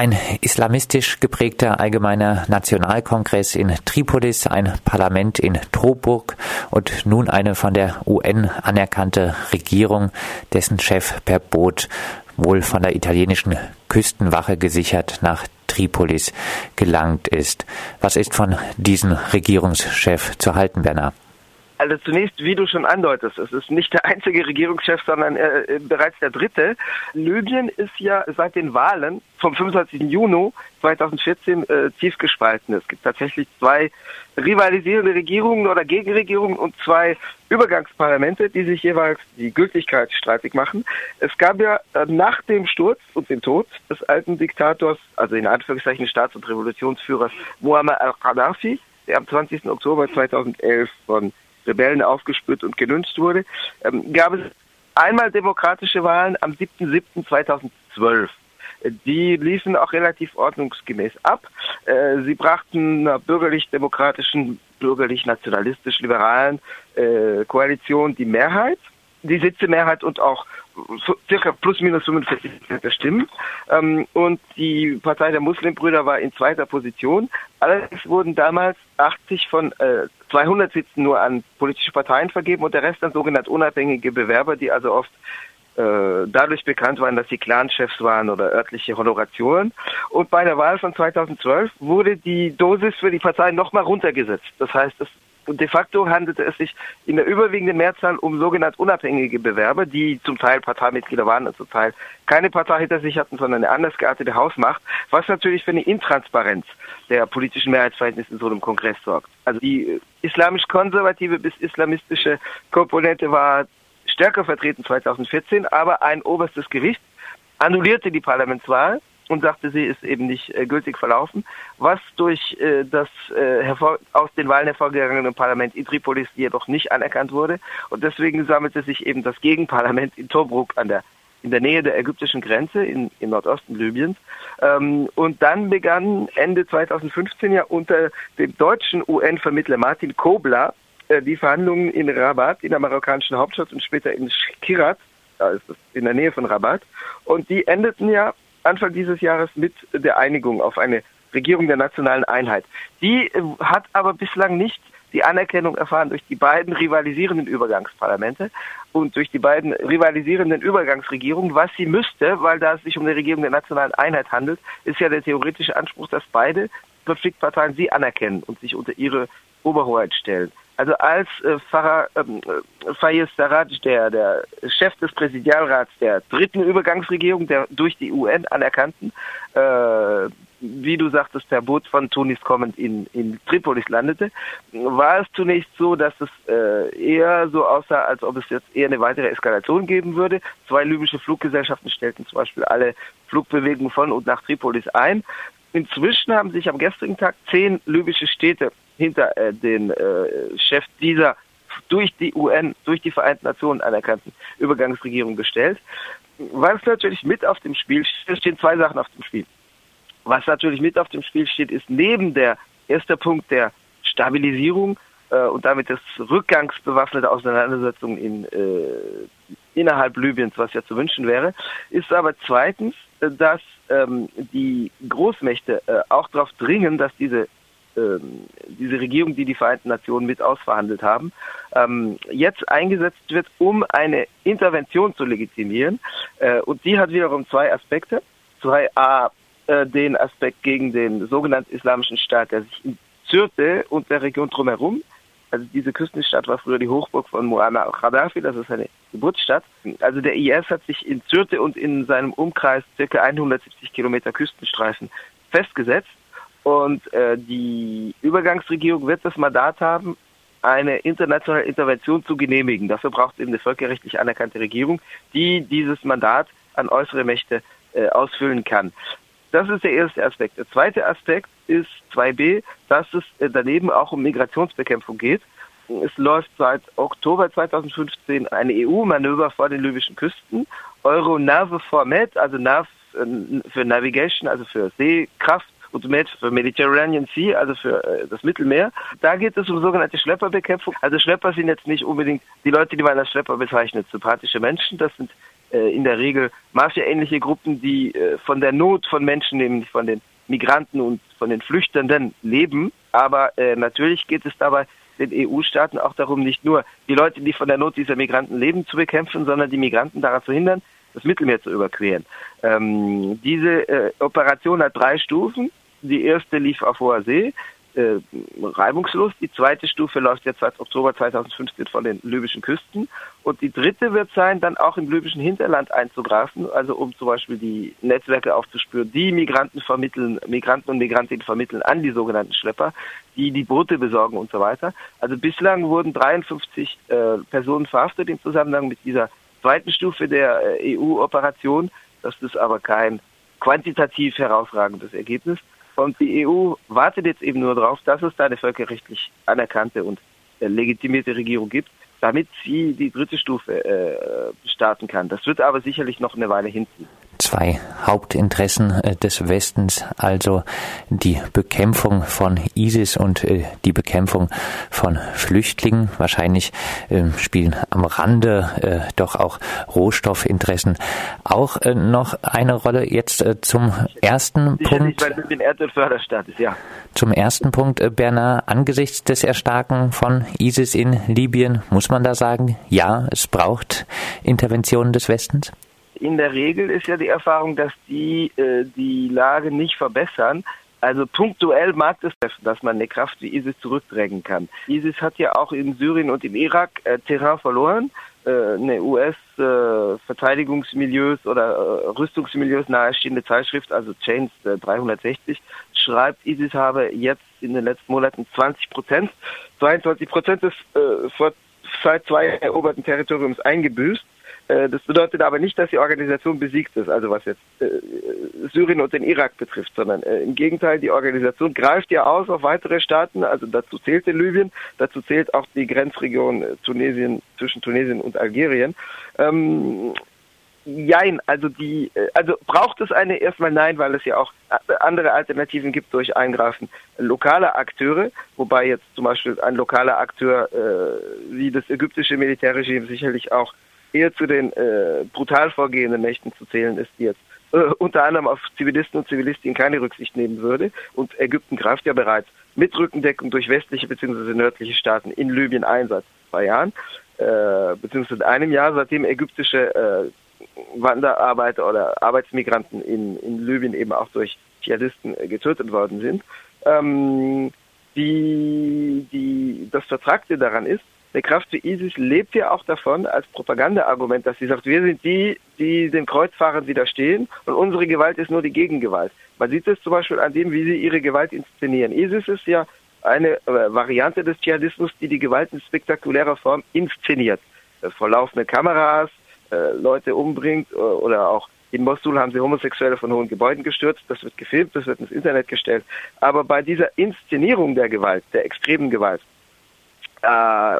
Ein islamistisch geprägter allgemeiner Nationalkongress in Tripolis, ein Parlament in Tobruk und nun eine von der UN anerkannte Regierung, dessen Chef per Boot wohl von der italienischen Küstenwache gesichert nach Tripolis gelangt ist. Was ist von diesem Regierungschef zu halten, Bernard? Also zunächst, wie du schon andeutest, es ist nicht der einzige Regierungschef, sondern äh, bereits der dritte. Libyen ist ja seit den Wahlen vom 25. Juni 2014 äh, tief gespalten. Es gibt tatsächlich zwei rivalisierende Regierungen oder Gegenregierungen und zwei Übergangsparlamente, die sich jeweils die Gültigkeit streitig machen. Es gab ja äh, nach dem Sturz und dem Tod des alten Diktators, also in Anführungszeichen Staats- und Revolutionsführers Muammar al-Qaddafi, der am 20. Oktober 2011 von Rebellen aufgespürt und gelünscht wurde, ähm, gab es einmal demokratische Wahlen am 7.7.2012. Die liefen auch relativ ordnungsgemäß ab. Äh, sie brachten einer bürgerlich-demokratischen, bürgerlich-nationalistisch-liberalen äh, Koalition die Mehrheit, die Sitzemehrheit und auch circa plus minus 45 der Stimmen. Ähm, und die Partei der Muslimbrüder war in zweiter Position. Allerdings wurden damals 80 von äh, 200 Sitzen nur an politische Parteien vergeben und der Rest an sogenannte unabhängige Bewerber, die also oft äh, dadurch bekannt waren, dass sie Clanchefs waren oder örtliche Honorationen. Und bei der Wahl von 2012 wurde die Dosis für die Parteien nochmal runtergesetzt. Das heißt, es und de facto handelte es sich in der überwiegenden Mehrzahl um sogenannte unabhängige Bewerber, die zum Teil Parteimitglieder waren und zum Teil keine Partei hinter sich hatten, sondern eine anders geartete Hausmacht, was natürlich für eine Intransparenz der politischen Mehrheitsverhältnisse in so einem Kongress sorgt. Also die islamisch-konservative bis islamistische Komponente war stärker vertreten 2014, aber ein oberstes Gericht annullierte die Parlamentswahl und sagte, sie ist eben nicht äh, gültig verlaufen, was durch äh, das äh, aus den Wahlen hervorgegangene Parlament in Tripolis jedoch nicht anerkannt wurde. Und deswegen sammelte sich eben das Gegenparlament in Tobruk an der in der Nähe der ägyptischen Grenze in, im Nordosten Libyens. Ähm, und dann begann Ende 2015 ja unter dem deutschen UN-Vermittler Martin Kobler äh, die Verhandlungen in Rabat, in der marokkanischen Hauptstadt und später in Kirat, in der Nähe von Rabat. Und die endeten ja Anfang dieses Jahres mit der Einigung auf eine Regierung der nationalen Einheit. Die äh, hat aber bislang nicht die Anerkennung erfahren durch die beiden rivalisierenden Übergangsparlamente und durch die beiden rivalisierenden Übergangsregierungen. Was sie müsste, weil da es sich um eine Regierung der nationalen Einheit handelt, ist ja der theoretische Anspruch, dass beide Konfliktparteien sie anerkennen und sich unter ihre Oberhoheit stellen. Also als äh, Farah, ähm, äh, Fayez Sarraj, der, der Chef des Präsidialrats der dritten Übergangsregierung, der durch die UN anerkannten, äh, wie du sagtest, per Boot von Tunis kommend in, in Tripolis landete, war es zunächst so, dass es äh, eher so aussah, als ob es jetzt eher eine weitere Eskalation geben würde. Zwei libysche Fluggesellschaften stellten zum Beispiel alle Flugbewegungen von und nach Tripolis ein. Inzwischen haben sich am gestrigen Tag zehn libysche Städte hinter äh, den äh, Chef dieser durch die UN, durch die Vereinten Nationen anerkannten Übergangsregierung gestellt. Was natürlich mit auf dem Spiel steht, stehen zwei Sachen auf dem Spiel. Was natürlich mit auf dem Spiel steht, ist neben der erste Punkt der Stabilisierung äh, und damit des Rückgangs bewaffneter Auseinandersetzungen in, äh, innerhalb Libyens, was ja zu wünschen wäre, ist aber zweitens, äh, dass ähm, die Großmächte äh, auch darauf dringen, dass diese ähm, diese Regierung, die die Vereinten Nationen mit ausverhandelt haben, ähm, jetzt eingesetzt wird, um eine Intervention zu legitimieren. Äh, und die hat wiederum zwei Aspekte. Zwei A, äh, den Aspekt gegen den sogenannten Islamischen Staat, der sich in Syrte und der Region drumherum also diese Küstenstadt war früher die Hochburg von Muammar al-Qaddafi, das ist seine Geburtsstadt. Also der IS hat sich in Syrte und in seinem Umkreis circa 170 Kilometer Küstenstreifen festgesetzt und äh, die Übergangsregierung wird das Mandat haben, eine internationale Intervention zu genehmigen. Dafür braucht es eben eine völkerrechtlich anerkannte Regierung, die dieses Mandat an äußere Mächte äh, ausfüllen kann. Das ist der erste Aspekt. Der zweite Aspekt ist 2b, dass es äh, daneben auch um Migrationsbekämpfung geht. Es läuft seit Oktober 2015 ein EU-Manöver vor den libyschen Küsten. Euro-Nave Format, also NAV äh, für Navigation, also für Seekraft, und Med Mediterranean Sea, also für äh, das Mittelmeer. Da geht es um sogenannte Schlepperbekämpfung. Also Schlepper sind jetzt nicht unbedingt die Leute, die man als Schlepper bezeichnet, sympathische Menschen. Das sind äh, in der Regel Mafia-ähnliche Gruppen, die äh, von der Not von Menschen, nämlich von den Migranten und von den Flüchtenden leben. Aber äh, natürlich geht es dabei den EU-Staaten auch darum, nicht nur die Leute, die von der Not dieser Migranten leben, zu bekämpfen, sondern die Migranten daran zu hindern, das Mittelmeer zu überqueren. Ähm, diese äh, Operation hat drei Stufen. Die erste lief auf hoher See äh, reibungslos. Die zweite Stufe läuft jetzt seit Oktober 2015 von den libyschen Küsten. Und die dritte wird sein, dann auch im libyschen Hinterland einzugreifen, also um zum Beispiel die Netzwerke aufzuspüren, die Migranten vermitteln, Migranten und Migrantinnen vermitteln an die sogenannten Schlepper, die die Boote besorgen und so weiter. Also bislang wurden 53 äh, Personen verhaftet im Zusammenhang mit dieser zweiten Stufe der äh, EU-Operation. Das ist aber kein quantitativ herausragendes Ergebnis. Und die EU wartet jetzt eben nur darauf, dass es da eine völkerrechtlich anerkannte und äh, legitimierte Regierung gibt, damit sie die dritte Stufe äh, starten kann. Das wird aber sicherlich noch eine Weile hinten zwei Hauptinteressen äh, des Westens, also die Bekämpfung von ISIS und äh, die Bekämpfung von Flüchtlingen. Wahrscheinlich ähm, spielen am Rande äh, doch auch Rohstoffinteressen auch noch eine Rolle. Jetzt zum ersten Sicherlich, Punkt. Weil den Erdölförderstaat ist, ja. Zum ersten Punkt, Bernard, angesichts des Erstarken von ISIS in Libyen, muss man da sagen, ja, es braucht Interventionen des Westens? In der Regel ist ja die Erfahrung, dass die äh, die Lage nicht verbessern. Also punktuell mag es treffen, dass man eine Kraft wie ISIS zurückdrängen kann. ISIS hat ja auch in Syrien und im Irak äh, Terrain verloren. Äh, eine US-Verteidigungsmilieus äh, oder äh, Rüstungsmilieus nahestehende Zeitschrift, also Chains 360, äh, schreibt, ISIS habe jetzt in den letzten Monaten 20 Prozent, 22 Prozent des vor seit zwei eroberten Territoriums eingebüßt. Äh, das bedeutet aber nicht, dass die Organisation besiegt ist, also was jetzt äh, Syrien und den Irak betrifft, sondern äh, im Gegenteil, die Organisation greift ja aus auf weitere Staaten, also dazu zählt in Libyen, dazu zählt auch die Grenzregion Tunesien zwischen Tunesien und Algerien. Ähm, Jein, also die, also braucht es eine erstmal nein, weil es ja auch andere Alternativen gibt durch Eingreifen lokaler Akteure, wobei jetzt zum Beispiel ein lokaler Akteur äh, wie das ägyptische Militärregime sicherlich auch eher zu den äh, brutal vorgehenden Mächten zu zählen ist, die jetzt äh, unter anderem auf Zivilisten und Zivilistinnen keine Rücksicht nehmen würde. Und Ägypten greift ja bereits mit Rückendeckung durch westliche bzw. nördliche Staaten in Libyen ein seit zwei Jahren, äh, beziehungsweise einem Jahr, seitdem ägyptische äh, Wanderarbeiter oder Arbeitsmigranten in, in Libyen eben auch durch Dschihadisten äh, getötet worden sind. Ähm, die, die, das Vertragte daran ist, eine Kraft wie ISIS lebt ja auch davon als Propagandaargument, dass sie sagt, wir sind die, die den Kreuzfahrern widerstehen und unsere Gewalt ist nur die Gegengewalt. Man sieht es zum Beispiel an dem, wie sie ihre Gewalt inszenieren. ISIS ist ja eine äh, Variante des Dschihadismus, die die Gewalt in spektakulärer Form inszeniert. Äh, vor Kameras, äh, Leute umbringt oder auch in Mosul haben sie Homosexuelle von hohen Gebäuden gestürzt. Das wird gefilmt, das wird ins Internet gestellt. Aber bei dieser Inszenierung der Gewalt, der extremen Gewalt, äh,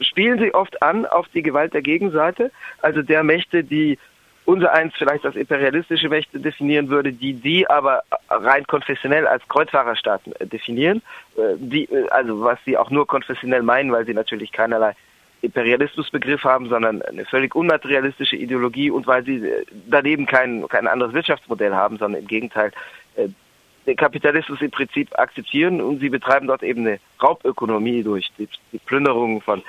spielen sie oft an auf die Gewalt der Gegenseite, also der Mächte, die unser eins vielleicht als imperialistische Mächte definieren würde, die die aber rein konfessionell als Kreuzfahrerstaaten äh, definieren, äh, die, also was sie auch nur konfessionell meinen, weil sie natürlich keinerlei Imperialismusbegriff haben, sondern eine völlig unmaterialistische Ideologie und weil sie daneben kein, kein anderes Wirtschaftsmodell haben, sondern im Gegenteil den Kapitalismus im Prinzip akzeptieren und sie betreiben dort eben eine Raubökonomie durch die, die Plünderung von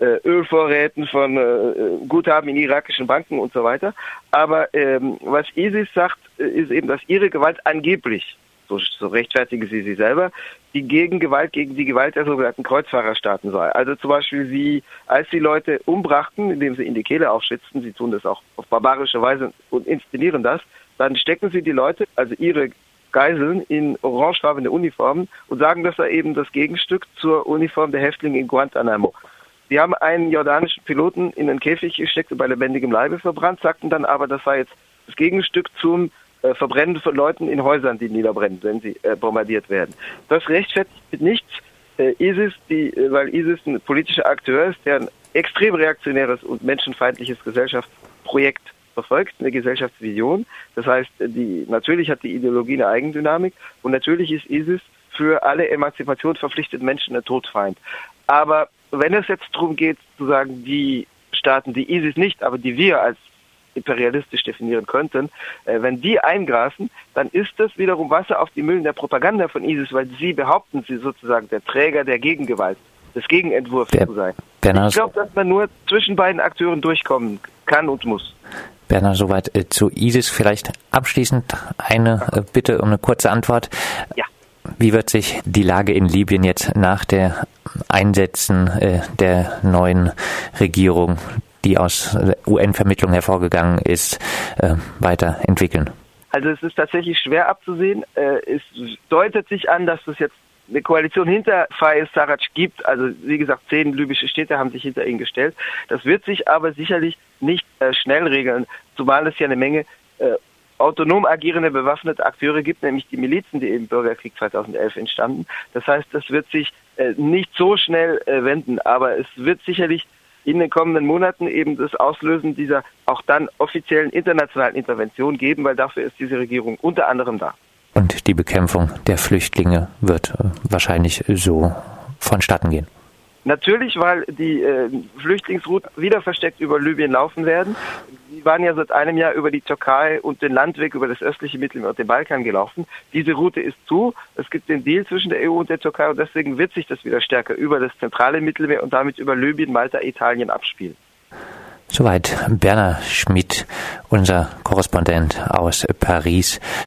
äh, Ölvorräten, von äh, Guthaben in irakischen Banken und so weiter. Aber ähm, was ISIS sagt, äh, ist eben, dass ihre Gewalt angeblich, so, so rechtfertigen sie sie selber, die Gegengewalt gegen die Gewalt der sogenannten Kreuzfahrerstaaten sei. Also zum Beispiel sie, als sie Leute umbrachten, indem sie in die Kehle aufschützten, sie tun das auch auf barbarische Weise und inszenieren das, dann stecken sie die Leute, also ihre Geiseln in orangefarbene Uniformen und sagen, das sei eben das Gegenstück zur Uniform der Häftlinge in Guantanamo. Sie haben einen jordanischen Piloten in den Käfig gesteckt und bei lebendigem Leibe verbrannt, sagten dann aber, das sei jetzt das Gegenstück zum äh, Verbrennen von Leuten in Häusern, die niederbrennen, wenn sie äh, bombardiert werden. Das rechtfertigt nichts. Äh, ISIS, die, weil ISIS ein politischer Akteur ist, der ein extrem reaktionäres und menschenfeindliches Gesellschaftsprojekt verfolgt, eine Gesellschaftsvision. Das heißt, die, natürlich hat die Ideologie eine Eigendynamik und natürlich ist ISIS für alle Emanzipation verpflichteten Menschen ein Todfeind. Aber wenn es jetzt darum geht, zu sagen, die Staaten, die ISIS nicht, aber die wir als imperialistisch definieren könnten, äh, wenn die eingrasen, dann ist das wiederum Wasser auf die Mühlen der Propaganda von ISIS, weil sie behaupten, sie sozusagen der Träger der Gegengewalt, des Gegenentwurfs der, zu sein. Ich glaube, dass man nur zwischen beiden Akteuren durchkommen kann und muss. Bernhard, soweit äh, zu ISIS. Vielleicht abschließend eine äh, Bitte um eine kurze Antwort. Ja. Wie wird sich die Lage in Libyen jetzt nach der Einsetzen äh, der neuen Regierung, die aus UN-Vermittlung hervorgegangen ist, weiterentwickeln? Also es ist tatsächlich schwer abzusehen. Es deutet sich an, dass es jetzt eine Koalition hinter Fayez Sarraj gibt. Also wie gesagt, zehn libysche Städte haben sich hinter ihn gestellt. Das wird sich aber sicherlich nicht äh, schnell regeln, zumal es ja eine Menge äh, autonom agierende bewaffnete Akteure gibt, nämlich die Milizen, die im Bürgerkrieg 2011 entstanden. Das heißt, das wird sich äh, nicht so schnell äh, wenden, aber es wird sicherlich in den kommenden Monaten eben das Auslösen dieser auch dann offiziellen internationalen Intervention geben, weil dafür ist diese Regierung unter anderem da. Und die Bekämpfung der Flüchtlinge wird äh, wahrscheinlich so vonstatten gehen. Natürlich, weil die äh, Flüchtlingsrouten wieder versteckt über Libyen laufen werden. Die waren ja seit einem Jahr über die Türkei und den Landweg über das östliche Mittelmeer und den Balkan gelaufen. Diese Route ist zu. Es gibt den Deal zwischen der EU und der Türkei und deswegen wird sich das wieder stärker über das zentrale Mittelmeer und damit über Libyen, Malta, Italien abspielen. Soweit Berner Schmidt, unser Korrespondent aus Paris.